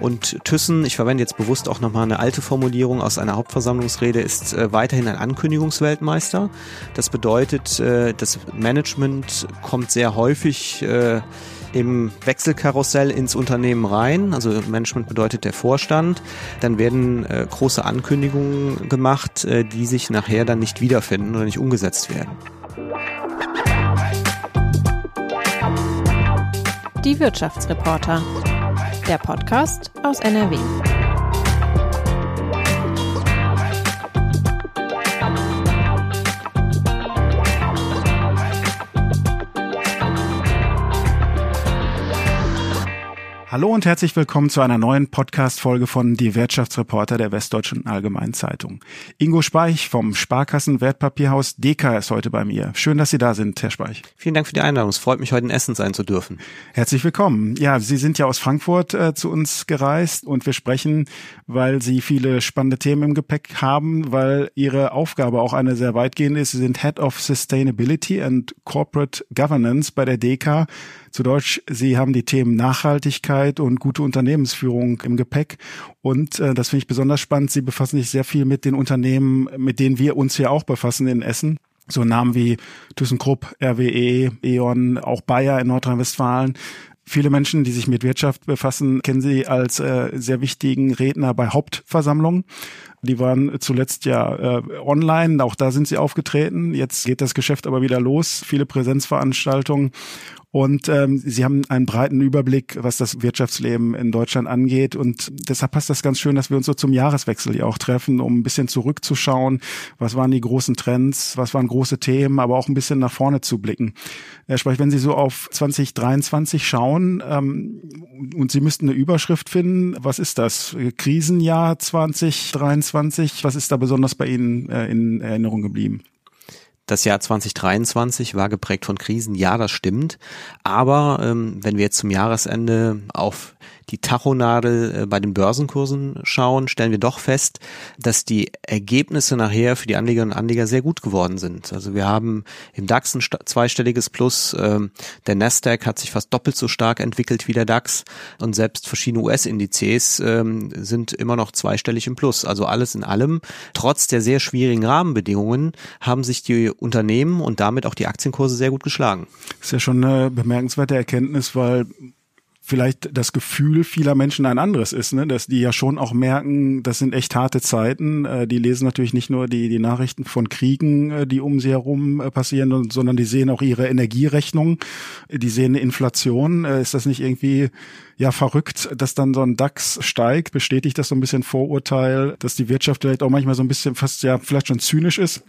Und Thyssen, ich verwende jetzt bewusst auch nochmal eine alte Formulierung aus einer Hauptversammlungsrede, ist äh, weiterhin ein Ankündigungsweltmeister. Das bedeutet, äh, das Management kommt sehr häufig äh, im Wechselkarussell ins Unternehmen rein. Also Management bedeutet der Vorstand. Dann werden große Ankündigungen gemacht, die sich nachher dann nicht wiederfinden oder nicht umgesetzt werden. Die Wirtschaftsreporter. Der Podcast aus NRW. Hallo und herzlich willkommen zu einer neuen Podcast-Folge von Die Wirtschaftsreporter der Westdeutschen Allgemeinen Zeitung. Ingo Speich vom Sparkassen-Wertpapierhaus DK ist heute bei mir. Schön, dass Sie da sind, Herr Speich. Vielen Dank für die Einladung. Es freut mich, heute in Essen sein zu dürfen. Herzlich willkommen. Ja, Sie sind ja aus Frankfurt äh, zu uns gereist und wir sprechen, weil Sie viele spannende Themen im Gepäck haben, weil Ihre Aufgabe auch eine sehr weitgehende ist. Sie sind Head of Sustainability and Corporate Governance bei der DK. Zu Deutsch, Sie haben die Themen Nachhaltigkeit und gute Unternehmensführung im Gepäck. Und äh, das finde ich besonders spannend. Sie befassen sich sehr viel mit den Unternehmen, mit denen wir uns hier auch befassen in Essen. So Namen wie ThyssenKrupp, RWE, E.ON, auch Bayer in Nordrhein-Westfalen. Viele Menschen, die sich mit Wirtschaft befassen, kennen Sie als äh, sehr wichtigen Redner bei Hauptversammlungen. Die waren zuletzt ja äh, online, auch da sind sie aufgetreten. Jetzt geht das Geschäft aber wieder los, viele Präsenzveranstaltungen. Und ähm, sie haben einen breiten Überblick, was das Wirtschaftsleben in Deutschland angeht. Und deshalb passt das ganz schön, dass wir uns so zum Jahreswechsel hier auch treffen, um ein bisschen zurückzuschauen. Was waren die großen Trends? Was waren große Themen? Aber auch ein bisschen nach vorne zu blicken. Herr Sprech, wenn Sie so auf 2023 schauen ähm, und Sie müssten eine Überschrift finden, was ist das? Krisenjahr 2023? Was ist da besonders bei Ihnen äh, in Erinnerung geblieben? Das Jahr 2023 war geprägt von Krisen, ja, das stimmt. Aber ähm, wenn wir jetzt zum Jahresende auf die Tachonadel äh, bei den Börsenkursen schauen, stellen wir doch fest, dass die Ergebnisse nachher für die Anlegerinnen und Anleger sehr gut geworden sind. Also wir haben im DAX ein zweistelliges Plus, ähm, der Nasdaq hat sich fast doppelt so stark entwickelt wie der DAX und selbst verschiedene US-Indizes ähm, sind immer noch zweistellig im Plus. Also alles in allem, trotz der sehr schwierigen Rahmenbedingungen, haben sich die Unternehmen und damit auch die Aktienkurse sehr gut geschlagen. Das ist ja schon eine bemerkenswerte Erkenntnis, weil vielleicht das Gefühl vieler Menschen ein anderes ist, ne? dass die ja schon auch merken, das sind echt harte Zeiten. Äh, die lesen natürlich nicht nur die, die Nachrichten von Kriegen, äh, die um sie herum äh, passieren, sondern die sehen auch ihre Energierechnung, die sehen eine Inflation. Äh, ist das nicht irgendwie ja verrückt, dass dann so ein DAX steigt? Bestätigt das so ein bisschen Vorurteil, dass die Wirtschaft vielleicht auch manchmal so ein bisschen fast ja vielleicht schon zynisch ist?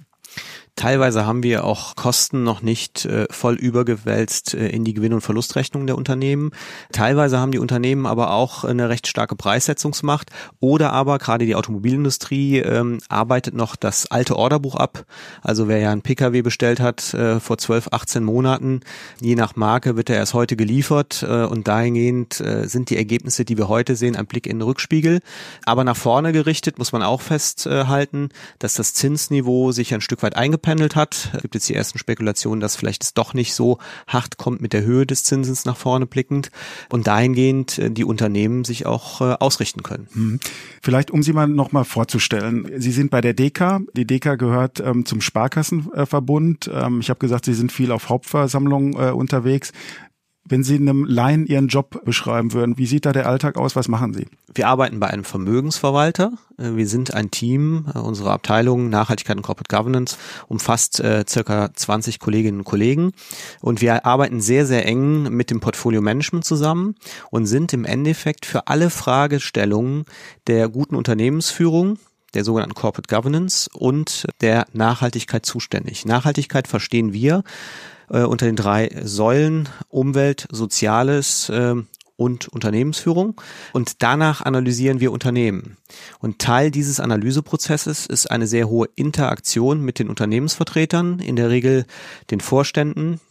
Teilweise haben wir auch Kosten noch nicht äh, voll übergewälzt äh, in die Gewinn- und Verlustrechnung der Unternehmen. Teilweise haben die Unternehmen aber auch eine recht starke Preissetzungsmacht oder aber gerade die Automobilindustrie ähm, arbeitet noch das alte Orderbuch ab. Also wer ja einen Pkw bestellt hat äh, vor 12, 18 Monaten, je nach Marke wird er erst heute geliefert äh, und dahingehend äh, sind die Ergebnisse, die wir heute sehen, ein Blick in den Rückspiegel. Aber nach vorne gerichtet muss man auch festhalten, dass das Zinsniveau sich ein Stück weit eingependelt eingependelt hat. Es gibt jetzt die ersten Spekulationen, dass vielleicht es doch nicht so hart kommt mit der Höhe des Zinsens nach vorne blickend und dahingehend äh, die Unternehmen sich auch äh, ausrichten können. Mhm. Vielleicht, um Sie mal nochmal vorzustellen. Sie sind bei der DK. Die DK gehört ähm, zum Sparkassenverbund. Ähm, ich habe gesagt, Sie sind viel auf Hauptversammlungen äh, unterwegs. Wenn Sie einem Laien Ihren Job beschreiben würden, wie sieht da der Alltag aus? Was machen Sie? Wir arbeiten bei einem Vermögensverwalter. Äh, wir sind ein Team. Äh, unsere Abteilung Nachhaltigkeit und Corporate Governance umfasst äh, circa 20 Kolleginnen und Kollegen. Und wir arbeiten sehr, sehr eng mit dem Portfolio Management zusammen und sind im Endeffekt für alle Fragestellungen der guten Unternehmensführung der sogenannten Corporate Governance und der Nachhaltigkeit zuständig. Nachhaltigkeit verstehen wir äh, unter den drei Säulen Umwelt, Soziales äh, und Unternehmensführung. Und danach analysieren wir Unternehmen. Und Teil dieses Analyseprozesses ist eine sehr hohe Interaktion mit den Unternehmensvertretern, in der Regel den Vorständen,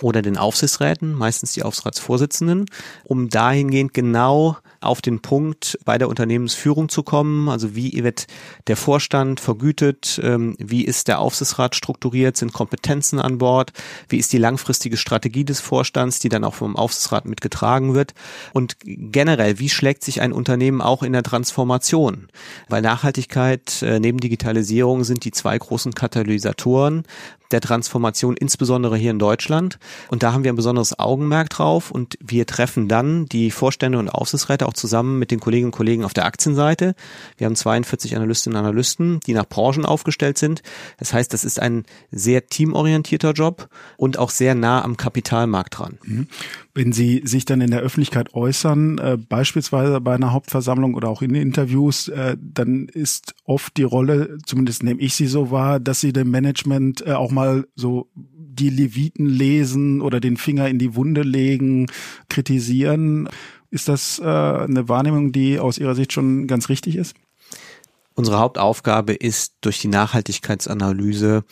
oder den Aufsichtsräten, meistens die Aufsichtsratsvorsitzenden, um dahingehend genau auf den Punkt bei der Unternehmensführung zu kommen. Also wie wird der Vorstand vergütet? Ähm, wie ist der Aufsichtsrat strukturiert? Sind Kompetenzen an Bord? Wie ist die langfristige Strategie des Vorstands, die dann auch vom Aufsichtsrat mitgetragen wird? Und generell, wie schlägt sich ein Unternehmen auch in der Transformation? Weil Nachhaltigkeit äh, neben Digitalisierung sind die zwei großen Katalysatoren der Transformation, insbesondere hier in Deutschland. Und da haben wir ein besonderes Augenmerk drauf und wir treffen dann die Vorstände und Aufsichtsräte auch zusammen mit den Kolleginnen und Kollegen auf der Aktienseite. Wir haben 42 Analystinnen und Analysten, die nach Branchen aufgestellt sind. Das heißt, das ist ein sehr teamorientierter Job und auch sehr nah am Kapitalmarkt dran. Mhm. Wenn Sie sich dann in der Öffentlichkeit äußern, äh, beispielsweise bei einer Hauptversammlung oder auch in Interviews, äh, dann ist oft die Rolle, zumindest nehme ich sie so wahr, dass Sie dem Management äh, auch mal so die Leviten lesen oder den Finger in die Wunde legen, kritisieren. Ist das äh, eine Wahrnehmung, die aus Ihrer Sicht schon ganz richtig ist? Unsere Hauptaufgabe ist, durch die Nachhaltigkeitsanalyse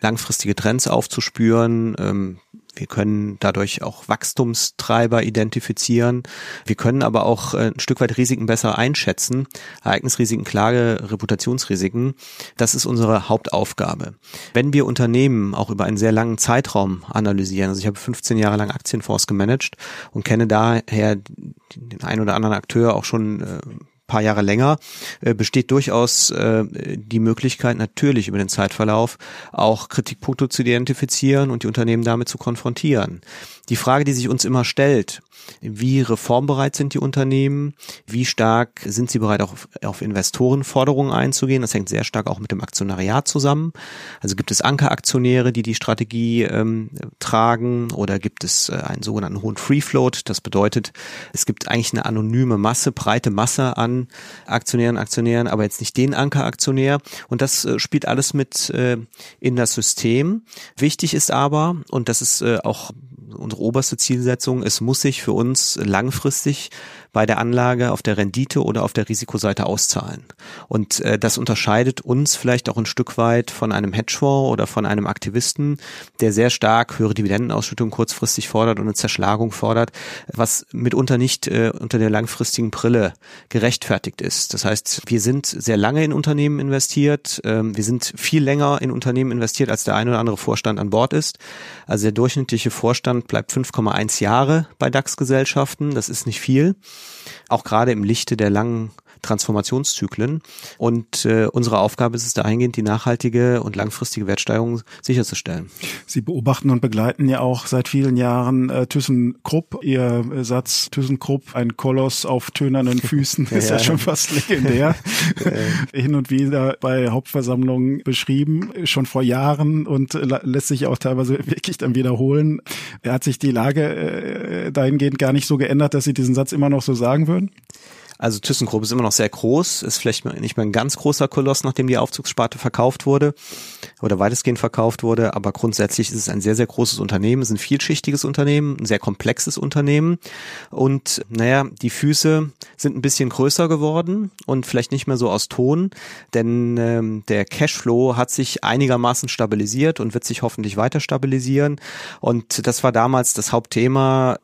langfristige Trends aufzuspüren, ähm, wir können dadurch auch Wachstumstreiber identifizieren. Wir können aber auch äh, ein Stück weit Risiken besser einschätzen. Ereignisrisiken, Klage, Reputationsrisiken. Das ist unsere Hauptaufgabe. Wenn wir Unternehmen auch über einen sehr langen Zeitraum analysieren, also ich habe 15 Jahre lang Aktienfonds gemanagt und kenne daher den einen oder anderen Akteur auch schon äh, paar Jahre länger, äh, besteht durchaus äh, die Möglichkeit, natürlich über den Zeitverlauf auch Kritikpunkte zu identifizieren und die Unternehmen damit zu konfrontieren. Die Frage, die sich uns immer stellt, wie reformbereit sind die Unternehmen? Wie stark sind sie bereit, auch auf, Investorenforderungen einzugehen? Das hängt sehr stark auch mit dem Aktionariat zusammen. Also gibt es Ankeraktionäre, die die Strategie ähm, tragen oder gibt es äh, einen sogenannten hohen Free Float? Das bedeutet, es gibt eigentlich eine anonyme Masse, breite Masse an Aktionären, Aktionären, aber jetzt nicht den Ankeraktionär. Und das äh, spielt alles mit äh, in das System. Wichtig ist aber, und das ist äh, auch unsere oberste Zielsetzung, es muss sich für uns langfristig bei der Anlage auf der Rendite oder auf der Risikoseite auszahlen. Und äh, das unterscheidet uns vielleicht auch ein Stück weit von einem Hedgefonds oder von einem Aktivisten, der sehr stark höhere Dividendenausschüttung kurzfristig fordert und eine Zerschlagung fordert, was mitunter nicht äh, unter der langfristigen Brille gerechtfertigt ist. Das heißt, wir sind sehr lange in Unternehmen investiert, ähm, wir sind viel länger in Unternehmen investiert, als der ein oder andere Vorstand an Bord ist. Also der durchschnittliche Vorstand bleibt 5,1 Jahre bei DAX-Gesellschaften, das ist nicht viel auch gerade im Lichte der langen Transformationszyklen. Und äh, unsere Aufgabe ist es dahingehend, die nachhaltige und langfristige Wertsteigerung sicherzustellen. Sie beobachten und begleiten ja auch seit vielen Jahren äh, ThyssenKrupp. Ihr äh, Satz ThyssenKrupp, ein Koloss auf tönernen Füßen, ist ja, ja schon fast legendär. Hin und wieder bei Hauptversammlungen beschrieben, schon vor Jahren und lässt sich auch teilweise wirklich dann wiederholen. Hat sich die Lage äh, dahingehend gar nicht so geändert, dass Sie diesen Satz immer noch so sagen würden? Also ThyssenKrupp ist immer noch sehr groß, ist vielleicht nicht mehr ein ganz großer Koloss, nachdem die Aufzugssparte verkauft wurde oder weitestgehend verkauft wurde, aber grundsätzlich ist es ein sehr, sehr großes Unternehmen, es ist ein vielschichtiges Unternehmen, ein sehr komplexes Unternehmen. Und naja, die Füße sind ein bisschen größer geworden und vielleicht nicht mehr so aus Ton, denn ähm, der Cashflow hat sich einigermaßen stabilisiert und wird sich hoffentlich weiter stabilisieren. Und das war damals das Hauptthema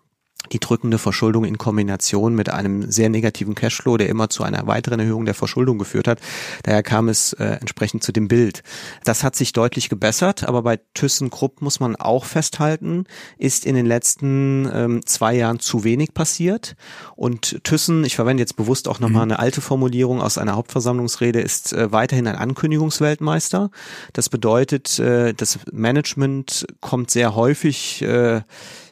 die drückende Verschuldung in Kombination mit einem sehr negativen Cashflow, der immer zu einer weiteren Erhöhung der Verschuldung geführt hat. Daher kam es äh, entsprechend zu dem Bild. Das hat sich deutlich gebessert, aber bei ThyssenKrupp muss man auch festhalten, ist in den letzten ähm, zwei Jahren zu wenig passiert. Und Thyssen, ich verwende jetzt bewusst auch nochmal mhm. eine alte Formulierung aus einer Hauptversammlungsrede, ist äh, weiterhin ein Ankündigungsweltmeister. Das bedeutet, äh, das Management kommt sehr häufig äh,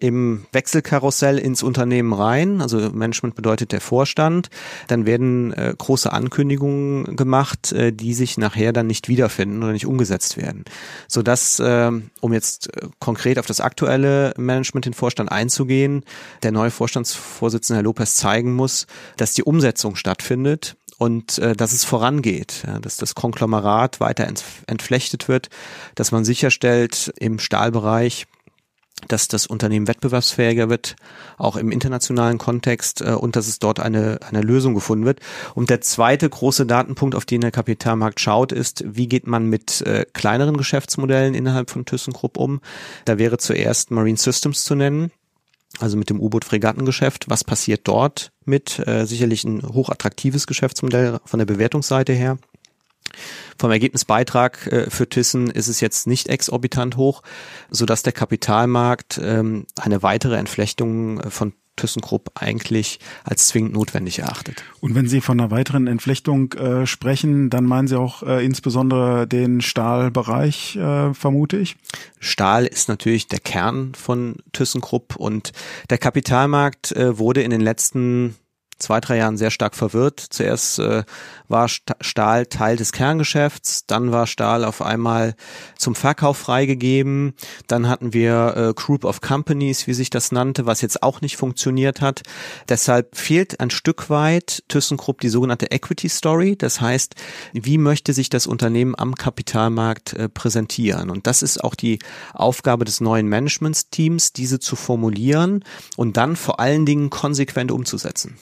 im Wechselkarussell ins Unternehmen rein. Also Management bedeutet der Vorstand. Dann werden äh, große Ankündigungen gemacht, äh, die sich nachher dann nicht wiederfinden oder nicht umgesetzt werden. Sodass, äh, um jetzt äh, konkret auf das aktuelle Management, den Vorstand einzugehen, der neue Vorstandsvorsitzende Herr Lopez zeigen muss, dass die Umsetzung stattfindet und äh, dass es vorangeht, ja, dass das Konglomerat weiter entflechtet wird, dass man sicherstellt im Stahlbereich, dass das Unternehmen wettbewerbsfähiger wird, auch im internationalen Kontext äh, und dass es dort eine, eine Lösung gefunden wird. Und der zweite große Datenpunkt, auf den der Kapitalmarkt schaut, ist, wie geht man mit äh, kleineren Geschäftsmodellen innerhalb von ThyssenKrupp um? Da wäre zuerst Marine Systems zu nennen, also mit dem U-Boot-Fregattengeschäft. Was passiert dort mit? Äh, sicherlich ein hochattraktives Geschäftsmodell von der Bewertungsseite her. Vom Ergebnisbeitrag äh, für Thyssen ist es jetzt nicht exorbitant hoch, so dass der Kapitalmarkt ähm, eine weitere Entflechtung äh, von ThyssenKrupp eigentlich als zwingend notwendig erachtet. Und wenn Sie von einer weiteren Entflechtung äh, sprechen, dann meinen Sie auch äh, insbesondere den Stahlbereich, äh, vermute ich? Stahl ist natürlich der Kern von ThyssenKrupp und der Kapitalmarkt äh, wurde in den letzten zwei, drei Jahren sehr stark verwirrt. Zuerst äh, war Stahl Teil des Kerngeschäfts, dann war Stahl auf einmal zum Verkauf freigegeben, dann hatten wir äh, Group of Companies, wie sich das nannte, was jetzt auch nicht funktioniert hat. Deshalb fehlt ein Stück weit ThyssenKrupp die sogenannte Equity Story, das heißt, wie möchte sich das Unternehmen am Kapitalmarkt äh, präsentieren? Und das ist auch die Aufgabe des neuen Managementsteams, diese zu formulieren und dann vor allen Dingen konsequent umzusetzen.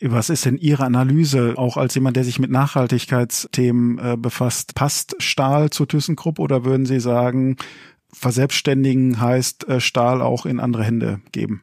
Was ist denn Ihre Analyse, auch als jemand, der sich mit Nachhaltigkeitsthemen äh, befasst? Passt Stahl zu ThyssenKrupp oder würden Sie sagen, verselbstständigen heißt äh, Stahl auch in andere Hände geben?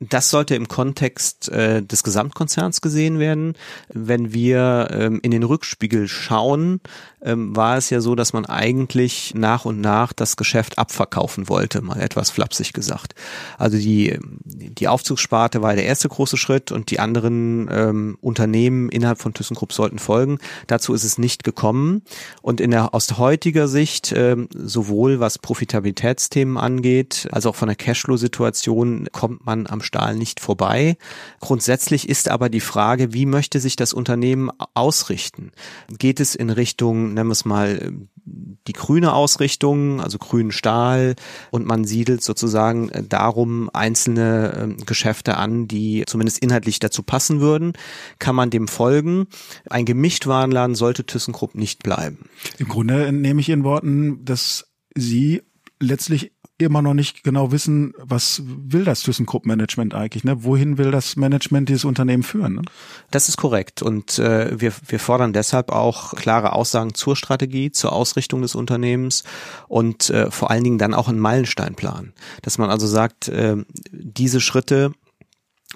Das sollte im Kontext äh, des Gesamtkonzerns gesehen werden. Wenn wir ähm, in den Rückspiegel schauen, ähm, war es ja so, dass man eigentlich nach und nach das Geschäft abverkaufen wollte, mal etwas flapsig gesagt. Also die, die Aufzugssparte war der erste große Schritt und die anderen ähm, Unternehmen innerhalb von ThyssenKrupp sollten folgen. Dazu ist es nicht gekommen. Und in der, aus heutiger Sicht, ähm, sowohl was Profitabilitätsthemen angeht, als auch von der Cashflow-Situation, kommt man am Stahl nicht vorbei. Grundsätzlich ist aber die Frage, wie möchte sich das Unternehmen ausrichten? Geht es in Richtung nennen wir es mal, die grüne Ausrichtung, also grünen Stahl und man siedelt sozusagen äh, darum einzelne ähm, Geschäfte an, die zumindest inhaltlich dazu passen würden, kann man dem folgen. Ein Gemischtwarenladen sollte ThyssenKrupp nicht bleiben. Im Grunde nehme ich in Worten, dass Sie letztlich immer noch nicht genau wissen, was will das ThyssenKrupp-Management eigentlich, ne? Wohin will das Management dieses Unternehmen führen? Ne? Das ist korrekt und äh, wir, wir fordern deshalb auch klare Aussagen zur Strategie, zur Ausrichtung des Unternehmens und äh, vor allen Dingen dann auch einen Meilensteinplan, dass man also sagt, äh, diese Schritte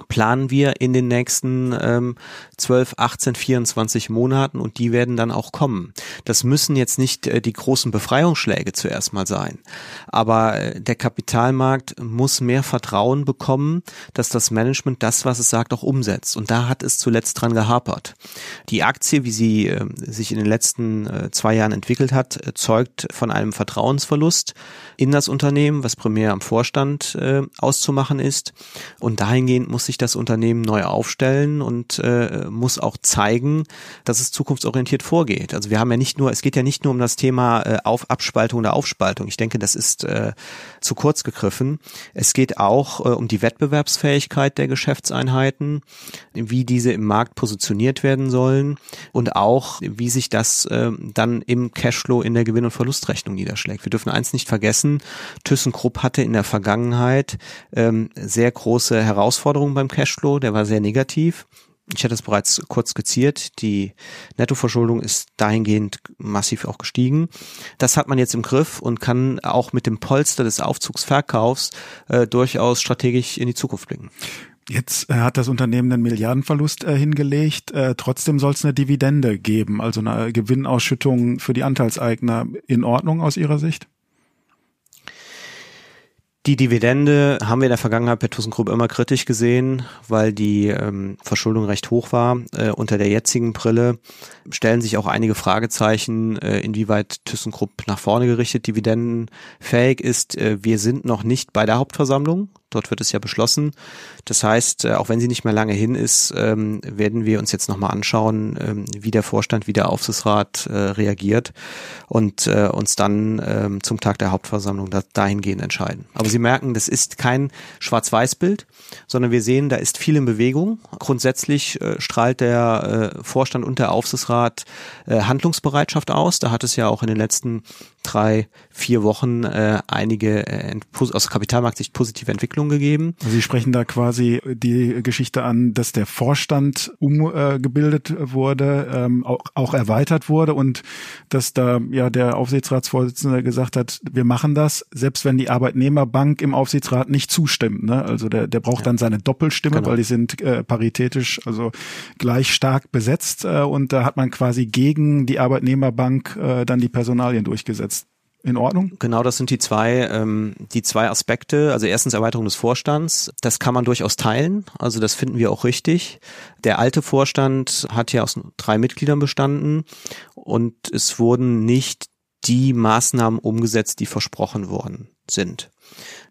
planen wir in den nächsten ähm, 12, 18, 24 Monaten und die werden dann auch kommen. Das müssen jetzt nicht äh, die großen Befreiungsschläge zuerst mal sein, aber äh, der Kapitalmarkt muss mehr Vertrauen bekommen, dass das Management das, was es sagt, auch umsetzt und da hat es zuletzt dran gehapert. Die Aktie, wie sie äh, sich in den letzten äh, zwei Jahren entwickelt hat, äh, zeugt von einem Vertrauensverlust in das Unternehmen, was primär am Vorstand äh, auszumachen ist und dahingehend muss sich das Unternehmen neu aufstellen und äh, muss auch zeigen, dass es zukunftsorientiert vorgeht. Also wir haben ja nicht nur, es geht ja nicht nur um das Thema äh, auf Abspaltung oder Aufspaltung. Ich denke, das ist äh, zu kurz gegriffen. Es geht auch äh, um die Wettbewerbsfähigkeit der Geschäftseinheiten, wie diese im Markt positioniert werden sollen und auch, wie sich das äh, dann im Cashflow in der Gewinn- und Verlustrechnung niederschlägt. Wir dürfen eins nicht vergessen, ThyssenKrupp hatte in der Vergangenheit ähm, sehr große Herausforderungen beim Cashflow, der war sehr negativ. Ich hatte es bereits kurz skizziert. Die Nettoverschuldung ist dahingehend massiv auch gestiegen. Das hat man jetzt im Griff und kann auch mit dem Polster des Aufzugsverkaufs äh, durchaus strategisch in die Zukunft blicken. Jetzt äh, hat das Unternehmen einen Milliardenverlust äh, hingelegt. Äh, trotzdem soll es eine Dividende geben, also eine Gewinnausschüttung für die Anteilseigner. In Ordnung aus Ihrer Sicht? Die Dividende haben wir in der Vergangenheit bei ThyssenKrupp immer kritisch gesehen, weil die ähm, Verschuldung recht hoch war. Äh, unter der jetzigen Brille stellen sich auch einige Fragezeichen, äh, inwieweit ThyssenKrupp nach vorne gerichtet dividendenfähig ist. Äh, wir sind noch nicht bei der Hauptversammlung. Dort wird es ja beschlossen. Das heißt, äh, auch wenn sie nicht mehr lange hin ist, ähm, werden wir uns jetzt nochmal anschauen, ähm, wie der Vorstand, wie der Aufsichtsrat äh, reagiert und äh, uns dann ähm, zum Tag der Hauptversammlung dahingehend entscheiden. Aber Sie merken, das ist kein Schwarz-Weiß-Bild, sondern wir sehen, da ist viel in Bewegung. Grundsätzlich strahlt der Vorstand und der Aufsichtsrat Handlungsbereitschaft aus. Da hat es ja auch in den letzten drei, vier Wochen äh, einige äh, aus Kapitalmarktsicht positive Entwicklungen gegeben. Also Sie sprechen da quasi die Geschichte an, dass der Vorstand umgebildet äh, wurde, ähm, auch, auch erweitert wurde und dass da ja der Aufsichtsratsvorsitzende gesagt hat, wir machen das, selbst wenn die Arbeitnehmerbank im Aufsichtsrat nicht zustimmt. Ne? Also der, der braucht ja. dann seine Doppelstimme, genau. weil die sind äh, paritätisch, also gleich stark besetzt äh, und da hat man quasi gegen die Arbeitnehmerbank äh, dann die Personalien durchgesetzt in Ordnung? Genau, das sind die zwei, ähm, die zwei Aspekte. Also erstens Erweiterung des Vorstands. Das kann man durchaus teilen. Also das finden wir auch richtig. Der alte Vorstand hat ja aus drei Mitgliedern bestanden und es wurden nicht die Maßnahmen umgesetzt, die versprochen worden sind.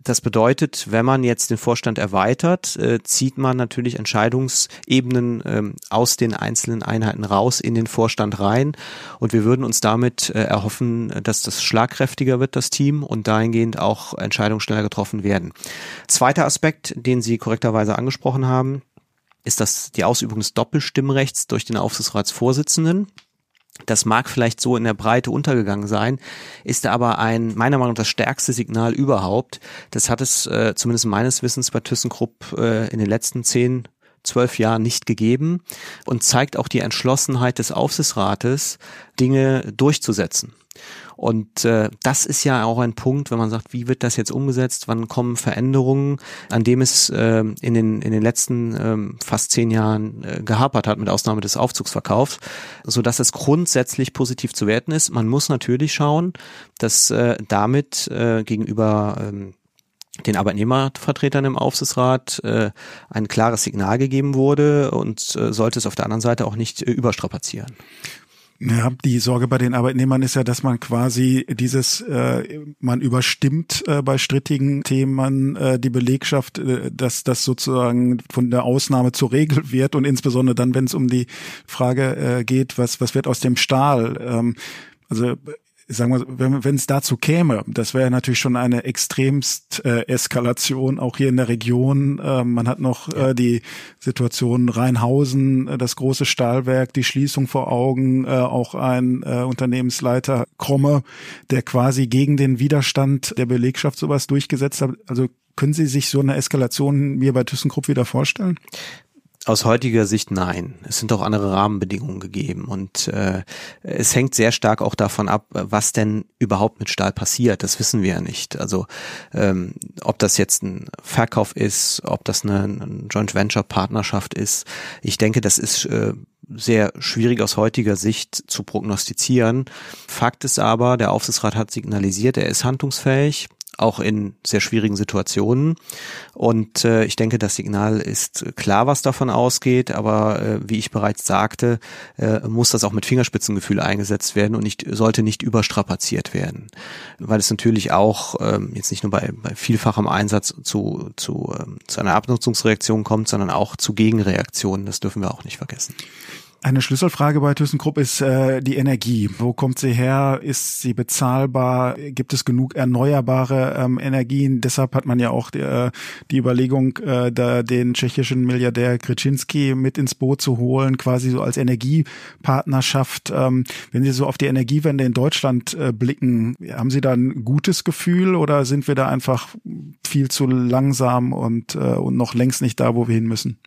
Das bedeutet, wenn man jetzt den Vorstand erweitert, äh, zieht man natürlich Entscheidungsebenen ähm, aus den einzelnen Einheiten raus in den Vorstand rein. Und wir würden uns damit äh, erhoffen, dass das schlagkräftiger wird, das Team, und dahingehend auch Entscheidungen schneller getroffen werden. Zweiter Aspekt, den Sie korrekterweise angesprochen haben, ist das die Ausübung des Doppelstimmrechts durch den Aufsichtsratsvorsitzenden. Das mag vielleicht so in der Breite untergegangen sein, ist aber ein, meiner Meinung nach, das stärkste Signal überhaupt. Das hat es äh, zumindest meines Wissens bei ThyssenKrupp äh, in den letzten zehn, zwölf Jahren nicht gegeben und zeigt auch die Entschlossenheit des Aufsichtsrates, Dinge durchzusetzen. Und äh, das ist ja auch ein Punkt, wenn man sagt, wie wird das jetzt umgesetzt, wann kommen Veränderungen, an dem es äh, in, den, in den letzten äh, fast zehn Jahren äh, gehapert hat, mit Ausnahme des Aufzugsverkaufs, so dass es grundsätzlich positiv zu werten ist. Man muss natürlich schauen, dass äh, damit äh, gegenüber ähm, den Arbeitnehmervertretern im Aufsichtsrat äh, ein klares Signal gegeben wurde und äh, sollte es auf der anderen Seite auch nicht äh, überstrapazieren. Ja, die Sorge bei den Arbeitnehmern ist ja, dass man quasi dieses, äh, man überstimmt äh, bei strittigen Themen äh, die Belegschaft, äh, dass das sozusagen von der Ausnahme zur Regel wird und insbesondere dann, wenn es um die Frage äh, geht, was, was wird aus dem Stahl. Ähm, also sagen wir, wenn es dazu käme, das wäre natürlich schon eine extremst äh, Eskalation auch hier in der Region. Äh, man hat noch äh, die Situation Rheinhausen, äh, das große Stahlwerk, die Schließung vor Augen, äh, auch ein äh, Unternehmensleiter Kromme, der quasi gegen den Widerstand der Belegschaft sowas durchgesetzt hat. Also können Sie sich so eine Eskalation mir bei ThyssenKrupp wieder vorstellen? Aus heutiger Sicht nein. Es sind auch andere Rahmenbedingungen gegeben und äh, es hängt sehr stark auch davon ab, was denn überhaupt mit Stahl passiert. Das wissen wir ja nicht. Also ähm, ob das jetzt ein Verkauf ist, ob das eine, eine Joint Venture Partnerschaft ist. Ich denke, das ist äh, sehr schwierig aus heutiger Sicht zu prognostizieren. Fakt ist aber, der Aufsichtsrat hat signalisiert, er ist handlungsfähig auch in sehr schwierigen Situationen. Und äh, ich denke, das Signal ist klar, was davon ausgeht, aber äh, wie ich bereits sagte, äh, muss das auch mit Fingerspitzengefühl eingesetzt werden und nicht, sollte nicht überstrapaziert werden. Weil es natürlich auch ähm, jetzt nicht nur bei, bei vielfachem Einsatz zu, zu, ähm, zu einer Abnutzungsreaktion kommt, sondern auch zu Gegenreaktionen. Das dürfen wir auch nicht vergessen. Eine Schlüsselfrage bei ThyssenKrupp ist äh, die Energie. Wo kommt sie her? Ist sie bezahlbar? Gibt es genug erneuerbare ähm, Energien? Deshalb hat man ja auch die, äh, die Überlegung, äh, da den tschechischen Milliardär Kryczinski mit ins Boot zu holen, quasi so als Energiepartnerschaft. Ähm, wenn Sie so auf die Energiewende in Deutschland äh, blicken, haben Sie da ein gutes Gefühl oder sind wir da einfach viel zu langsam und, äh, und noch längst nicht da, wo wir hin müssen?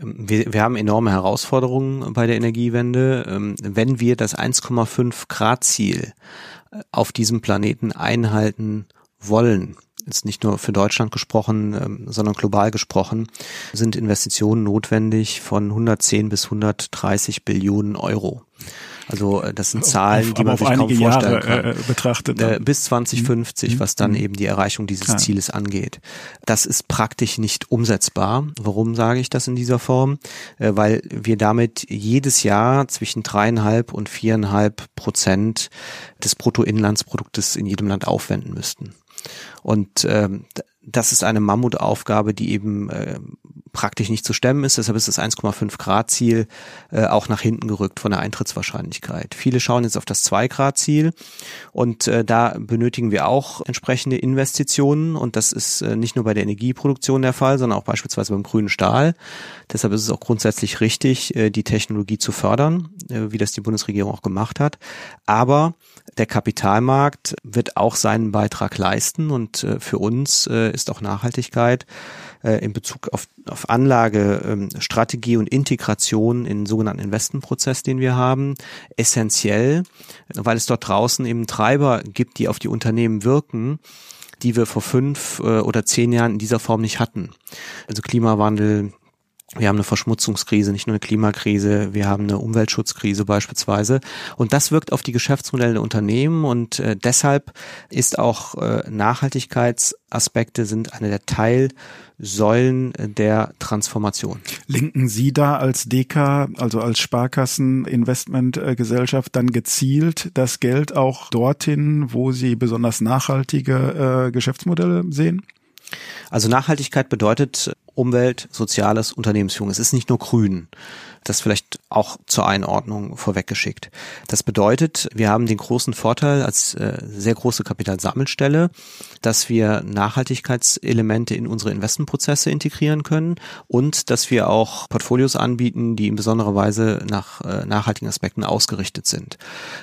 Ähm, wir, wir haben enorme Herausforderungen bei der Energiewende. Ähm, wenn wir das 1,5 Grad Ziel auf diesem Planeten einhalten wollen, ist nicht nur für Deutschland gesprochen, ähm, sondern global gesprochen, sind Investitionen notwendig von 110 bis 130 Billionen Euro. Also äh, das sind Zahlen, auf, die man sich kaum vorstellen Jahre, kann. Äh, betrachtet. Äh, bis 2050, mhm. was dann mhm. eben die Erreichung dieses ja. Zieles angeht. Das ist praktisch nicht umsetzbar. Warum sage ich das in dieser Form? Äh, weil wir damit jedes Jahr zwischen dreieinhalb und viereinhalb Prozent des Bruttoinlandsproduktes in jedem Land aufwenden müssten. Und ähm, das ist eine Mammutaufgabe, die eben äh, praktisch nicht zu stemmen ist. Deshalb ist das 1,5 Grad Ziel äh, auch nach hinten gerückt von der Eintrittswahrscheinlichkeit. Viele schauen jetzt auf das 2 Grad Ziel und äh, da benötigen wir auch entsprechende Investitionen und das ist äh, nicht nur bei der Energieproduktion der Fall, sondern auch beispielsweise beim grünen Stahl. Deshalb ist es auch grundsätzlich richtig, äh, die Technologie zu fördern. Äh, wie das die Bundesregierung auch gemacht hat. Aber der Kapitalmarkt wird auch seinen Beitrag leisten und äh, für uns äh, ist auch Nachhaltigkeit in Bezug auf, auf Anlagestrategie ähm, und Integration in den sogenannten Investmentprozess, den wir haben, essentiell, weil es dort draußen eben Treiber gibt, die auf die Unternehmen wirken, die wir vor fünf oder zehn Jahren in dieser Form nicht hatten. Also Klimawandel, wir haben eine Verschmutzungskrise, nicht nur eine Klimakrise, wir haben eine Umweltschutzkrise beispielsweise. Und das wirkt auf die Geschäftsmodelle der Unternehmen und äh, deshalb ist auch äh, Nachhaltigkeitsaspekte sind eine der Teilsäulen der Transformation. Linken Sie da als DK, also als Sparkassen-Investmentgesellschaft dann gezielt das Geld auch dorthin, wo Sie besonders nachhaltige äh, Geschäftsmodelle sehen? Also Nachhaltigkeit bedeutet Umwelt, Soziales, Unternehmensführung. Es ist nicht nur grün. Das vielleicht auch zur Einordnung vorweggeschickt. Das bedeutet, wir haben den großen Vorteil als äh, sehr große Kapitalsammelstelle, dass wir Nachhaltigkeitselemente in unsere Investmentprozesse integrieren können und dass wir auch Portfolios anbieten, die in besonderer Weise nach äh, nachhaltigen Aspekten ausgerichtet sind.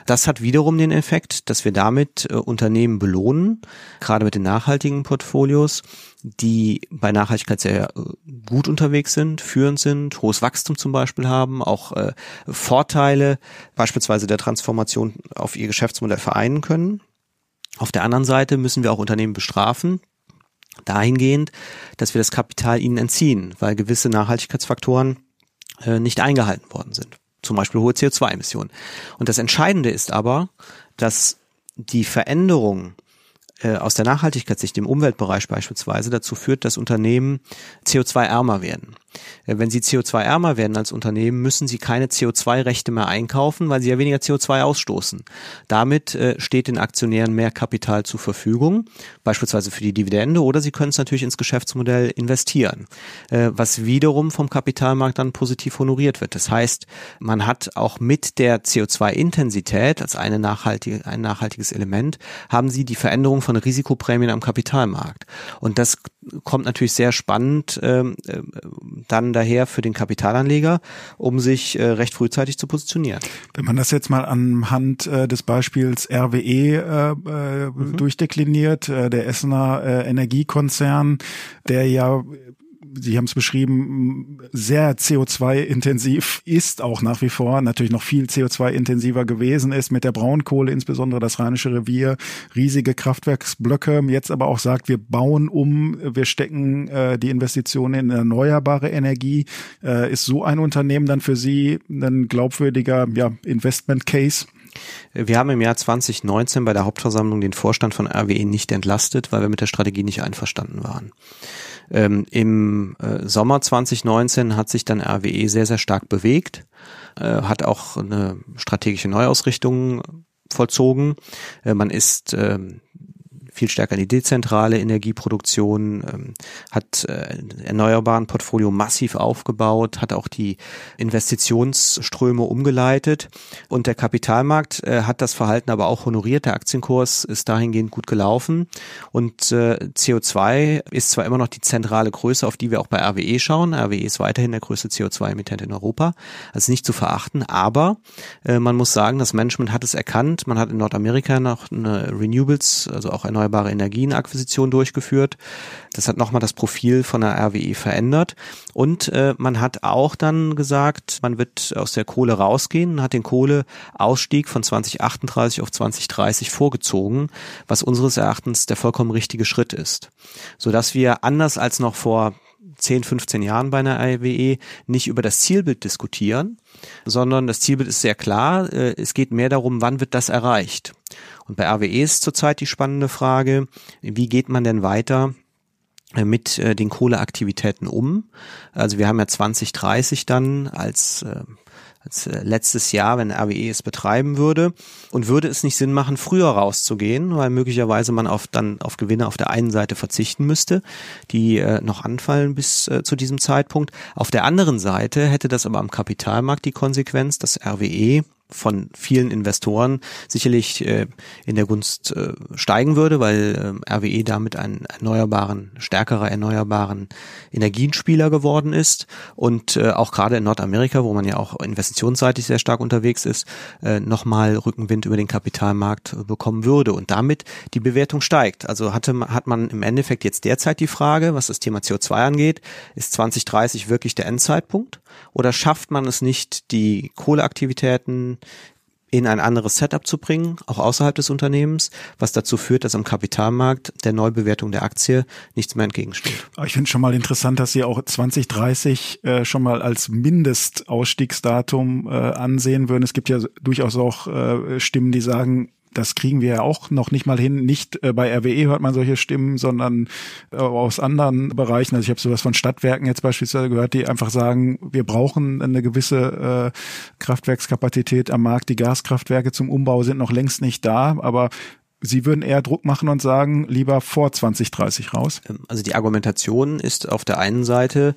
Das hat wiederum den Effekt, dass wir damit äh, Unternehmen belohnen, gerade mit den nachhaltigen Portfolios, die bei Nachhaltigkeit sehr äh, gut unterwegs sind, führend sind, hohes Wachstum zum Beispiel haben, auch äh, Vorteile beispielsweise der Transformation auf ihr Geschäftsmodell vereinen können. Auf der anderen Seite müssen wir auch Unternehmen bestrafen, dahingehend, dass wir das Kapital ihnen entziehen, weil gewisse Nachhaltigkeitsfaktoren äh, nicht eingehalten worden sind. Zum Beispiel hohe CO2-Emissionen. Und das Entscheidende ist aber, dass die Veränderung äh, aus der Nachhaltigkeitssicht im Umweltbereich beispielsweise dazu führt, dass Unternehmen CO2-ärmer werden. Äh, wenn sie CO2-ärmer werden als Unternehmen, müssen sie keine CO2-Rechte mehr einkaufen, weil sie ja weniger CO2 ausstoßen. Damit äh, steht den Aktionären mehr Kapital zur Verfügung, beispielsweise für die Dividende, oder sie können es natürlich ins Geschäftsmodell investieren, äh, was wiederum vom Kapitalmarkt dann positiv honoriert wird. Das heißt, man hat auch mit der CO2-Intensität als eine nachhaltige, ein nachhaltiges Element, haben sie die Veränderung von Risikoprämien am Kapitalmarkt. Und das kommt natürlich sehr spannend ähm, äh, dann daher für den Kapitalanleger, um sich äh, recht frühzeitig zu positionieren. Wenn man das jetzt mal anhand äh, des Beispiels RWE äh, äh, mhm. durchdekliniert, äh, der Essener äh, Energiekonzern, der ja Sie haben es beschrieben, sehr CO2-intensiv ist auch nach wie vor, natürlich noch viel CO2-intensiver gewesen ist mit der Braunkohle, insbesondere das Rheinische Revier, riesige Kraftwerksblöcke, jetzt aber auch sagt, wir bauen um, wir stecken äh, die Investitionen in erneuerbare Energie. Äh, ist so ein Unternehmen dann für Sie ein glaubwürdiger ja, Investment-Case? Wir haben im Jahr 2019 bei der Hauptversammlung den Vorstand von RWE nicht entlastet, weil wir mit der Strategie nicht einverstanden waren. Ähm, Im äh, Sommer 2019 hat sich dann RWE sehr, sehr stark bewegt, äh, hat auch eine strategische Neuausrichtung vollzogen. Äh, man ist ähm, viel stärker in die dezentrale Energieproduktion, ähm, hat äh, erneuerbaren Portfolio massiv aufgebaut, hat auch die Investitionsströme umgeleitet und der Kapitalmarkt äh, hat das Verhalten aber auch honoriert. Der Aktienkurs ist dahingehend gut gelaufen und äh, CO2 ist zwar immer noch die zentrale Größe, auf die wir auch bei RWE schauen. RWE ist weiterhin der größte CO2-Emittent in Europa, also nicht zu verachten, aber äh, man muss sagen, das Management hat es erkannt. Man hat in Nordamerika noch eine Renewables, also auch erneuerbare erneuerbare Energienakquisition durchgeführt. Das hat nochmal das Profil von der RWE verändert. Und äh, man hat auch dann gesagt, man wird aus der Kohle rausgehen hat den Kohleausstieg von 2038 auf 2030 vorgezogen, was unseres Erachtens der vollkommen richtige Schritt ist. Sodass wir anders als noch vor 10, 15 Jahren bei einer RWE nicht über das Zielbild diskutieren, sondern das Zielbild ist sehr klar. Äh, es geht mehr darum, wann wird das erreicht. Und bei RWE ist zurzeit die spannende Frage, wie geht man denn weiter äh, mit äh, den Kohleaktivitäten um? Also wir haben ja 2030 dann als als letztes Jahr, wenn RWE es betreiben würde. Und würde es nicht Sinn machen, früher rauszugehen, weil möglicherweise man auf dann auf Gewinne auf der einen Seite verzichten müsste, die äh, noch anfallen bis äh, zu diesem Zeitpunkt. Auf der anderen Seite hätte das aber am Kapitalmarkt die Konsequenz, dass RWE von vielen Investoren sicherlich äh, in der Gunst äh, steigen würde, weil äh, RWE damit ein erneuerbaren, stärkerer erneuerbaren Energienspieler geworden ist und äh, auch gerade in Nordamerika, wo man ja auch investitionsseitig sehr stark unterwegs ist, äh, nochmal Rückenwind über den Kapitalmarkt bekommen würde und damit die Bewertung steigt. Also hatte, hat man im Endeffekt jetzt derzeit die Frage, was das Thema CO2 angeht, ist 2030 wirklich der Endzeitpunkt oder schafft man es nicht, die Kohleaktivitäten in ein anderes Setup zu bringen, auch außerhalb des Unternehmens, was dazu führt, dass am Kapitalmarkt der Neubewertung der Aktie nichts mehr entgegensteht. Ich finde schon mal interessant, dass Sie auch 2030 äh, schon mal als Mindestausstiegsdatum äh, ansehen würden. Es gibt ja durchaus auch äh, Stimmen, die sagen, das kriegen wir ja auch noch nicht mal hin. Nicht äh, bei RWE hört man solche Stimmen, sondern äh, aus anderen Bereichen. Also ich habe sowas von Stadtwerken jetzt beispielsweise gehört, die einfach sagen, wir brauchen eine gewisse äh, Kraftwerkskapazität am Markt. Die Gaskraftwerke zum Umbau sind noch längst nicht da, aber Sie würden eher Druck machen und sagen, lieber vor 2030 raus? Ähm, also die Argumentation ist auf der einen Seite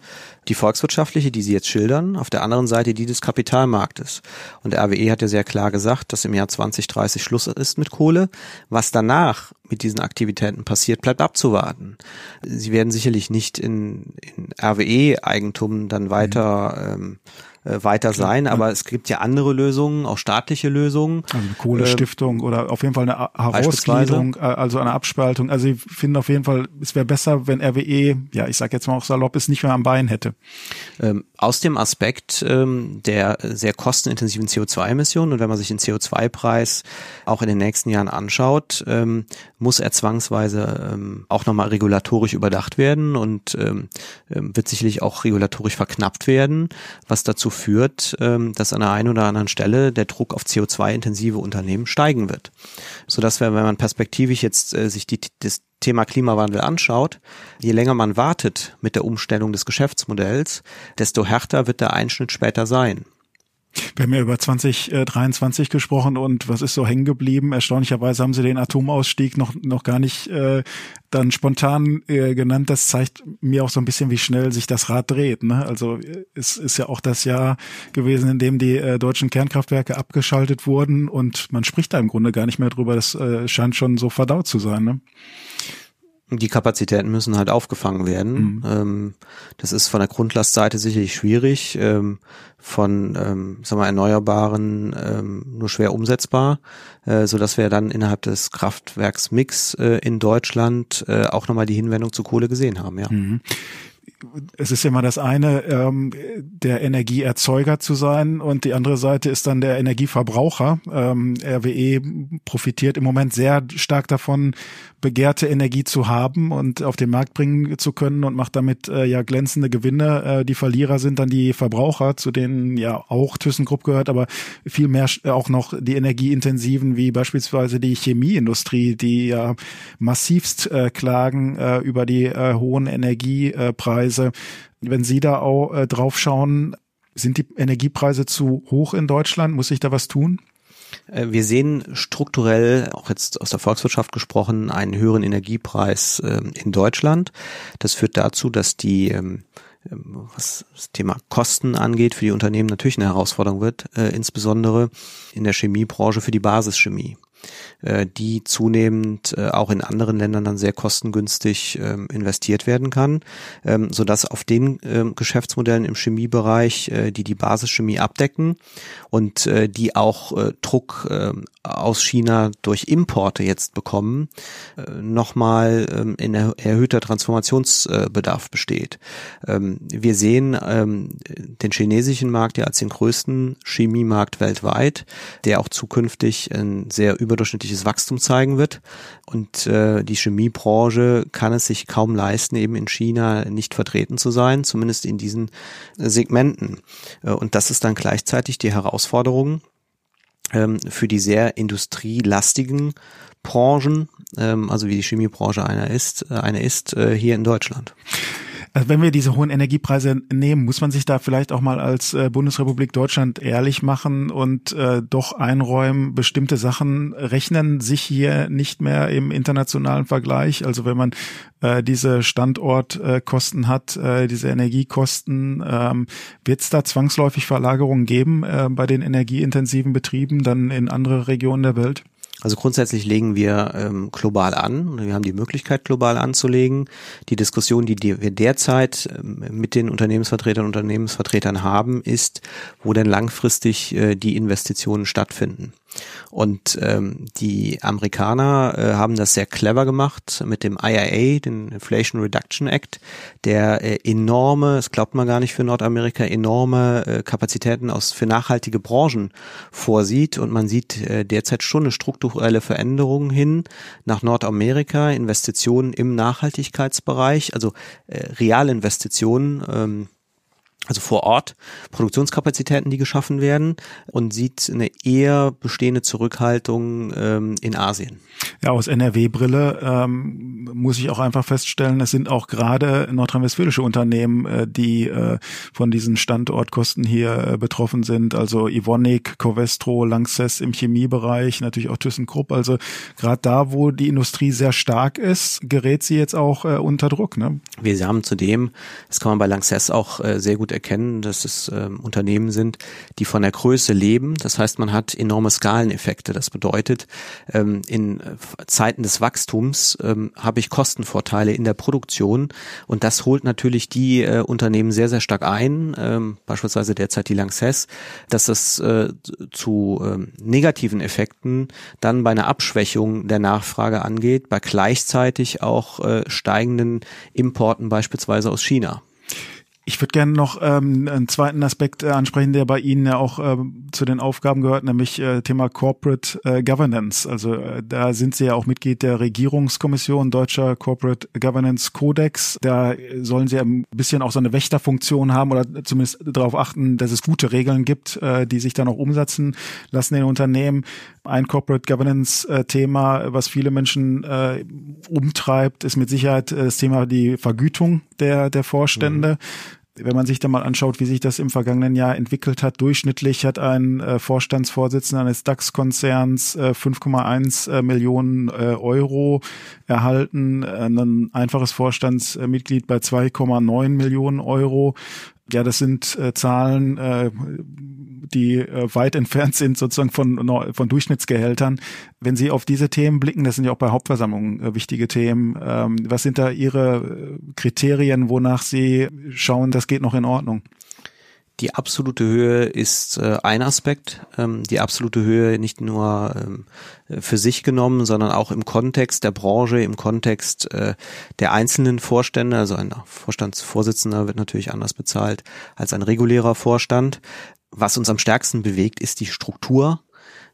die volkswirtschaftliche, die Sie jetzt schildern, auf der anderen Seite die des Kapitalmarktes. Und der RWE hat ja sehr klar gesagt, dass im Jahr 2030 Schluss ist mit Kohle. Was danach mit diesen Aktivitäten passiert, bleibt abzuwarten. Sie werden sicherlich nicht in, in RWE-Eigentum dann weiter mhm. ähm, äh, weiter sein. Aber ja. es gibt ja andere Lösungen, auch staatliche Lösungen. Also eine Kohlestiftung ähm, oder auf jeden Fall eine Herausgliederung, äh, also eine Abspaltung. Also ich finde auf jeden Fall, es wäre besser, wenn RWE, ja, ich sag jetzt mal auch salopp, es nicht mehr am Bein hätte. Ähm, aus dem Aspekt ähm, der sehr kostenintensiven CO2-Emissionen und wenn man sich den CO2-Preis auch in den nächsten Jahren anschaut, ähm, muss er zwangsweise ähm, auch nochmal regulatorisch überdacht werden und ähm, ähm, wird sicherlich auch regulatorisch verknappt werden, was dazu führt, ähm, dass an der einen oder anderen Stelle der Druck auf CO2-intensive Unternehmen steigen wird. Sodass wir, wenn man perspektivisch jetzt äh, sich die, das Thema Klimawandel anschaut, je länger man wartet mit der Umstellung des Geschäftsmodells, desto härter wird der Einschnitt später sein. Wir haben ja über 2023 gesprochen und was ist so hängen geblieben? Erstaunlicherweise haben sie den Atomausstieg noch, noch gar nicht äh, dann spontan äh, genannt. Das zeigt mir auch so ein bisschen, wie schnell sich das Rad dreht. Ne? Also es ist ja auch das Jahr gewesen, in dem die äh, deutschen Kernkraftwerke abgeschaltet wurden und man spricht da im Grunde gar nicht mehr drüber. Das äh, scheint schon so verdaut zu sein. Ne? Die Kapazitäten müssen halt aufgefangen werden. Mhm. Ähm, das ist von der Grundlastseite sicherlich schwierig, ähm, von ähm, sagen wir, erneuerbaren ähm, nur schwer umsetzbar, äh, so dass wir dann innerhalb des Kraftwerksmix äh, in Deutschland äh, auch nochmal die Hinwendung zu Kohle gesehen haben. Ja. Mhm es ist immer das eine, ähm, der Energieerzeuger zu sein und die andere Seite ist dann der Energieverbraucher. Ähm, RWE profitiert im Moment sehr stark davon, begehrte Energie zu haben und auf den Markt bringen zu können und macht damit äh, ja glänzende Gewinne. Äh, die Verlierer sind dann die Verbraucher, zu denen ja auch ThyssenKrupp gehört, aber viel mehr auch noch die energieintensiven, wie beispielsweise die Chemieindustrie, die ja massivst äh, klagen äh, über die äh, hohen Energiepreise. Wenn Sie da auch äh, drauf schauen, sind die Energiepreise zu hoch in Deutschland? Muss sich da was tun? Äh, wir sehen strukturell, auch jetzt aus der Volkswirtschaft gesprochen, einen höheren Energiepreis ähm, in Deutschland. Das führt dazu, dass die ähm, ähm, was das Thema Kosten angeht, für die Unternehmen natürlich eine Herausforderung wird, äh, insbesondere in der Chemiebranche für die Basischemie. Äh, die zunehmend äh, auch in anderen Ländern dann sehr kostengünstig ähm, investiert werden kann, ähm, so dass auf den ähm, Geschäftsmodellen im Chemiebereich, äh, die die Basischemie abdecken und die auch Druck aus China durch Importe jetzt bekommen, nochmal in erhöhter Transformationsbedarf besteht. Wir sehen den chinesischen Markt ja als den größten Chemiemarkt weltweit, der auch zukünftig ein sehr überdurchschnittliches Wachstum zeigen wird. Und äh, die Chemiebranche kann es sich kaum leisten, eben in China nicht vertreten zu sein, zumindest in diesen äh, Segmenten. Äh, und das ist dann gleichzeitig die Herausforderung ähm, für die sehr industrielastigen Branchen, ähm, also wie die Chemiebranche einer ist, äh, eine ist äh, hier in Deutschland. Also wenn wir diese hohen Energiepreise nehmen, muss man sich da vielleicht auch mal als äh, Bundesrepublik Deutschland ehrlich machen und äh, doch einräumen, bestimmte Sachen rechnen sich hier nicht mehr im internationalen Vergleich. Also wenn man äh, diese Standortkosten äh, hat, äh, diese Energiekosten, ähm, wird es da zwangsläufig Verlagerungen geben äh, bei den energieintensiven Betrieben dann in andere Regionen der Welt? Also grundsätzlich legen wir ähm, global an. Wir haben die Möglichkeit, global anzulegen. Die Diskussion, die, wir derzeit ähm, mit den Unternehmensvertretern und Unternehmensvertretern haben, ist, wo denn langfristig äh, die Investitionen stattfinden. Und ähm, die Amerikaner äh, haben das sehr clever gemacht mit dem IIA, den Inflation Reduction Act, der äh, enorme, das glaubt man gar nicht für Nordamerika, enorme äh, Kapazitäten aus für nachhaltige Branchen vorsieht. Und man sieht äh, derzeit schon eine strukturelle Veränderung hin nach Nordamerika, Investitionen im Nachhaltigkeitsbereich, also äh, Realinvestitionen. Ähm, also vor Ort Produktionskapazitäten, die geschaffen werden und sieht eine eher bestehende Zurückhaltung ähm, in Asien. Ja, aus NRW-Brille ähm, muss ich auch einfach feststellen, es sind auch gerade nordrhein-westfälische Unternehmen, äh, die äh, von diesen Standortkosten hier äh, betroffen sind. Also Ivonik, Covestro, Lanxess im Chemiebereich, natürlich auch ThyssenKrupp. Also gerade da, wo die Industrie sehr stark ist, gerät sie jetzt auch äh, unter Druck. Ne? Wir haben zudem, das kann man bei Lanxess auch äh, sehr gut erkennen, dass es ähm, Unternehmen sind, die von der Größe leben. Das heißt, man hat enorme Skaleneffekte. Das bedeutet, ähm, in äh, Zeiten des Wachstums ähm, habe ich Kostenvorteile in der Produktion und das holt natürlich die äh, Unternehmen sehr, sehr stark ein, ähm, beispielsweise derzeit die Lanxess, dass das äh, zu ähm, negativen Effekten dann bei einer Abschwächung der Nachfrage angeht, bei gleichzeitig auch äh, steigenden Importen beispielsweise aus China. Ich würde gerne noch ähm, einen zweiten Aspekt äh, ansprechen, der bei Ihnen ja auch äh, zu den Aufgaben gehört, nämlich äh, Thema Corporate äh, Governance. Also äh, da sind Sie ja auch Mitglied der Regierungskommission Deutscher Corporate Governance Codex. Da sollen Sie ein bisschen auch so eine Wächterfunktion haben oder zumindest darauf achten, dass es gute Regeln gibt, äh, die sich dann auch umsetzen lassen in Unternehmen. Ein Corporate Governance äh, Thema, was viele Menschen äh, umtreibt, ist mit Sicherheit äh, das Thema die Vergütung der, der Vorstände. Mhm wenn man sich da mal anschaut, wie sich das im vergangenen Jahr entwickelt hat, durchschnittlich hat ein äh, Vorstandsvorsitzender eines DAX-Konzerns äh, 5,1 äh, Millionen äh, Euro erhalten, ein einfaches Vorstandsmitglied bei 2,9 Millionen Euro. Ja, das sind äh, Zahlen, äh, die äh, weit entfernt sind sozusagen von, von Durchschnittsgehältern. Wenn Sie auf diese Themen blicken, das sind ja auch bei Hauptversammlungen äh, wichtige Themen, ähm, was sind da Ihre äh, Kriterien, wonach Sie schauen, das geht noch in Ordnung? Die absolute Höhe ist äh, ein Aspekt. Ähm, die absolute Höhe nicht nur ähm, für sich genommen, sondern auch im Kontext der Branche, im Kontext äh, der einzelnen Vorstände. Also ein Vorstandsvorsitzender wird natürlich anders bezahlt als ein regulärer Vorstand. Was uns am stärksten bewegt, ist die Struktur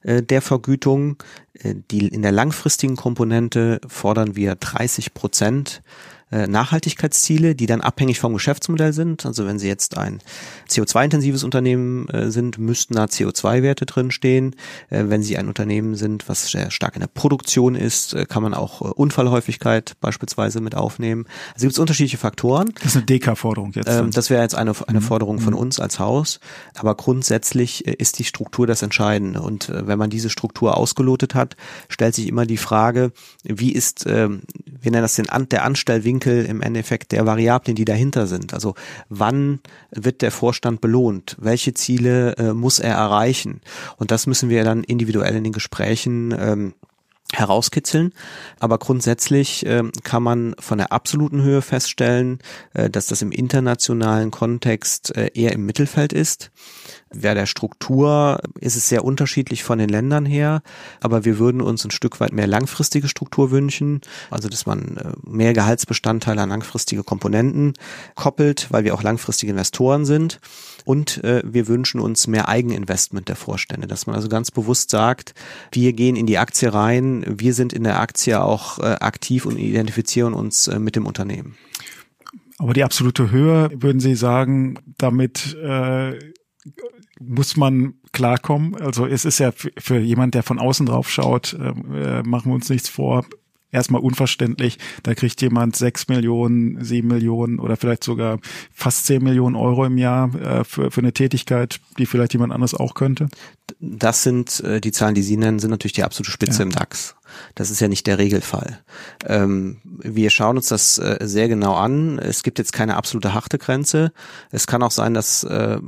äh, der Vergütung. Äh, die in der langfristigen Komponente fordern wir 30 Prozent äh, Nachhaltigkeitsziele, die dann abhängig vom Geschäftsmodell sind. Also wenn Sie jetzt ein CO2-intensives Unternehmen äh, sind, müssten da CO2-Werte drinstehen. Äh, wenn Sie ein Unternehmen sind, was sehr stark in der Produktion ist, äh, kann man auch Unfallhäufigkeit beispielsweise mit aufnehmen. Also gibt es unterschiedliche Faktoren. Das ist eine DK-Forderung jetzt. Ähm, das wäre jetzt eine, eine mhm. Forderung von mhm. uns als Haus. Aber grundsätzlich ist die Struktur das Entscheidende. Und wenn man diese Struktur ausgelotet hat, stellt sich immer die Frage, wie ist, ähm, wir nennen das den der Anstellwinkel Winkel im Endeffekt der Variablen, die dahinter sind. Also wann wird der Vorstand belohnt? Welche Ziele äh, muss er erreichen? Und das müssen wir dann individuell in den Gesprächen ähm, herauskitzeln. Aber grundsätzlich äh, kann man von der absoluten Höhe feststellen, äh, dass das im internationalen Kontext äh, eher im Mittelfeld ist. Wer der Struktur ist es sehr unterschiedlich von den Ländern her, aber wir würden uns ein Stück weit mehr langfristige Struktur wünschen, also dass man äh, mehr Gehaltsbestandteile an langfristige Komponenten koppelt, weil wir auch langfristige Investoren sind. Und äh, wir wünschen uns mehr Eigeninvestment der Vorstände, dass man also ganz bewusst sagt, wir gehen in die Aktie rein, wir sind in der Aktie auch äh, aktiv und identifizieren uns äh, mit dem Unternehmen. Aber die absolute Höhe, würden Sie sagen, damit äh, muss man klarkommen. Also es ist ja für, für jemand, der von außen drauf schaut, ähm, äh, machen wir uns nichts vor, erstmal unverständlich. Da kriegt jemand sechs Millionen, sieben Millionen oder vielleicht sogar fast zehn Millionen Euro im Jahr äh, für, für eine Tätigkeit, die vielleicht jemand anderes auch könnte. Das sind äh, die Zahlen, die Sie nennen, sind natürlich die absolute Spitze ja. im DAX. Das ist ja nicht der Regelfall. Ähm, wir schauen uns das äh, sehr genau an. Es gibt jetzt keine absolute harte Grenze. Es kann auch sein, dass äh,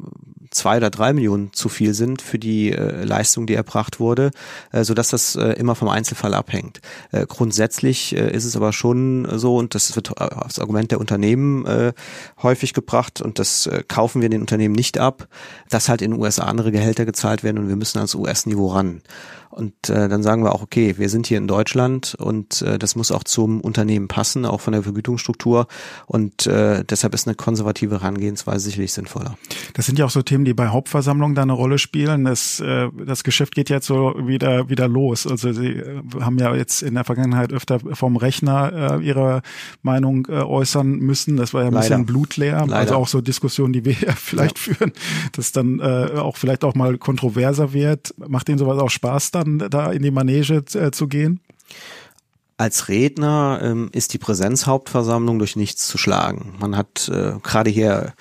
zwei oder drei Millionen zu viel sind für die äh, Leistung, die erbracht wurde, äh, so dass das äh, immer vom Einzelfall abhängt. Äh, grundsätzlich äh, ist es aber schon so und das wird als Argument der Unternehmen äh, häufig gebracht und das äh, kaufen wir den Unternehmen nicht ab, dass halt in den USA andere Gehälter gezahlt werden und wir müssen ans US-Niveau ran. Und äh, dann sagen wir auch, okay, wir sind hier in Deutschland und äh, das muss auch zum Unternehmen passen, auch von der Vergütungsstruktur. Und äh, deshalb ist eine konservative Herangehensweise sicherlich sinnvoller. Das sind ja auch so Themen, die bei Hauptversammlungen da eine Rolle spielen. Das, äh, das Geschäft geht jetzt so wieder wieder los. Also Sie äh, haben ja jetzt in der Vergangenheit öfter vom Rechner äh, Ihre Meinung äh, äußern müssen. Das war ja ein Leider. bisschen blutleer. Leider. Also auch so Diskussionen, die wir ja vielleicht ja. führen, dass dann äh, auch vielleicht auch mal kontroverser wird. Macht Ihnen sowas auch Spaß dann? Da in die Manege äh, zu gehen? Als Redner ähm, ist die Präsenzhauptversammlung durch nichts zu schlagen. Man hat äh, gerade hier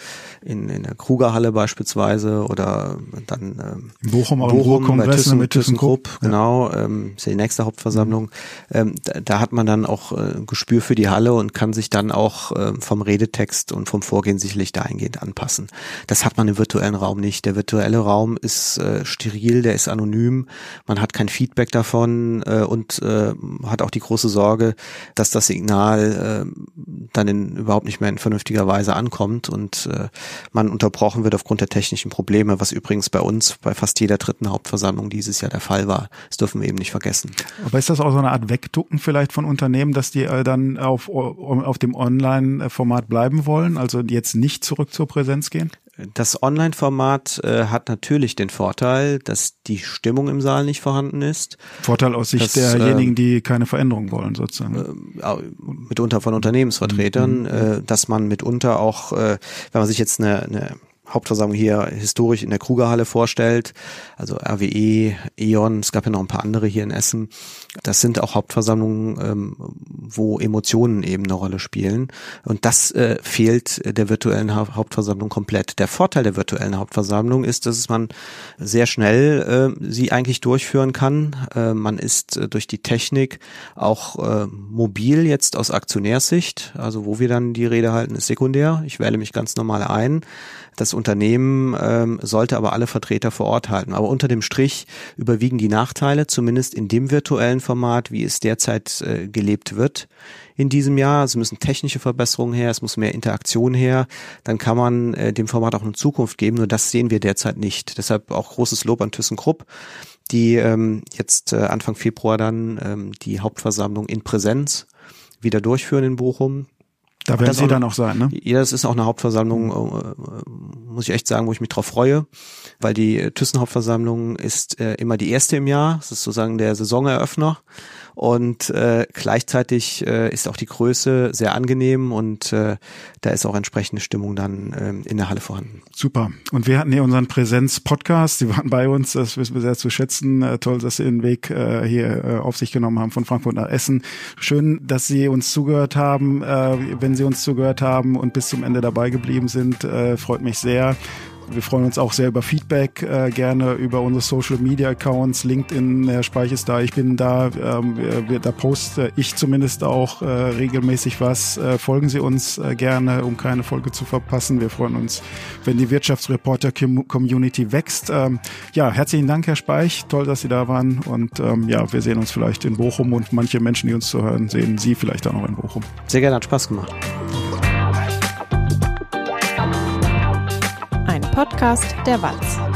in, in der Krugerhalle beispielsweise oder dann ähm, Bochum, Bochum bei Thyssen, mit ThyssenKrupp, ja. genau, ähm, ist ja die nächste Hauptversammlung. Mhm. Ähm, da, da, hat man dann auch äh, Gespür für die Halle und kann sich dann auch äh, vom Redetext und vom Vorgehen sicherlich dahingehend anpassen. Das hat man im virtuellen Raum nicht. Der virtuelle Raum ist äh, steril, der ist anonym, man hat kein Feedback davon äh, und äh, hat auch die große Sorge, dass das Signal äh, dann in, überhaupt nicht mehr in vernünftiger Weise ankommt und äh, man unterbrochen wird aufgrund der technischen Probleme, was übrigens bei uns bei fast jeder dritten Hauptversammlung dieses Jahr der Fall war. Das dürfen wir eben nicht vergessen. Aber ist das auch so eine Art Wegducken vielleicht von Unternehmen, dass die äh, dann auf, auf dem Online-Format bleiben wollen, also jetzt nicht zurück zur Präsenz gehen? Das Online-Format äh, hat natürlich den Vorteil, dass die Stimmung im Saal nicht vorhanden ist. Vorteil aus Sicht dass, derjenigen, äh, die keine Veränderung wollen, sozusagen. Äh, mitunter von Unternehmensvertretern, mhm. äh, dass man mitunter auch, äh, wenn man sich jetzt eine, eine Hauptversammlung hier historisch in der Krugerhalle vorstellt, also RWE, E.ON, es gab ja noch ein paar andere hier in Essen. Das sind auch Hauptversammlungen, ähm, wo Emotionen eben eine Rolle spielen. Und das äh, fehlt der virtuellen ha Hauptversammlung komplett. Der Vorteil der virtuellen Hauptversammlung ist, dass man sehr schnell äh, sie eigentlich durchführen kann. Äh, man ist äh, durch die Technik auch äh, mobil jetzt aus Aktionärssicht. Also wo wir dann die Rede halten, ist sekundär. Ich wähle mich ganz normal ein. Das Unternehmen ähm, sollte aber alle Vertreter vor Ort halten. Aber unter dem Strich überwiegen die Nachteile, zumindest in dem virtuellen Format, wie es derzeit äh, gelebt wird in diesem Jahr. Es müssen technische Verbesserungen her, es muss mehr Interaktion her. Dann kann man äh, dem Format auch eine Zukunft geben. Nur das sehen wir derzeit nicht. Deshalb auch großes Lob an ThyssenKrupp die ähm, jetzt äh, Anfang Februar dann ähm, die Hauptversammlung in Präsenz wieder durchführen in Bochum. Da werden Sie dann auch sein, ne? Ja, das ist auch eine Hauptversammlung, äh, muss ich echt sagen, wo ich mich drauf freue, weil die Thyssen-Hauptversammlung ist äh, immer die erste im Jahr. Das ist sozusagen der Saisoneröffner und äh, gleichzeitig äh, ist auch die Größe sehr angenehm und äh, da ist auch entsprechende Stimmung dann äh, in der Halle vorhanden. Super. Und wir hatten hier unseren Präsenz-Podcast. Sie waren bei uns, das wissen wir sehr zu schätzen. Äh, toll, dass Sie den Weg äh, hier äh, auf sich genommen haben von Frankfurt nach Essen. Schön, dass Sie uns zugehört haben. Äh, wenn Sie uns zugehört haben und bis zum Ende dabei geblieben sind, äh, freut mich sehr. Wir freuen uns auch sehr über Feedback, äh, gerne über unsere Social Media Accounts, LinkedIn, Herr Speich ist da, ich bin da, ähm, wir, da poste ich zumindest auch äh, regelmäßig was. Äh, folgen Sie uns äh, gerne, um keine Folge zu verpassen. Wir freuen uns, wenn die Wirtschaftsreporter-Community wächst. Ähm, ja, herzlichen Dank, Herr Speich. Toll, dass Sie da waren. Und ähm, ja, wir sehen uns vielleicht in Bochum und manche Menschen, die uns zuhören, sehen Sie vielleicht auch noch in Bochum. Sehr gerne, hat Spaß gemacht. Podcast der Walz.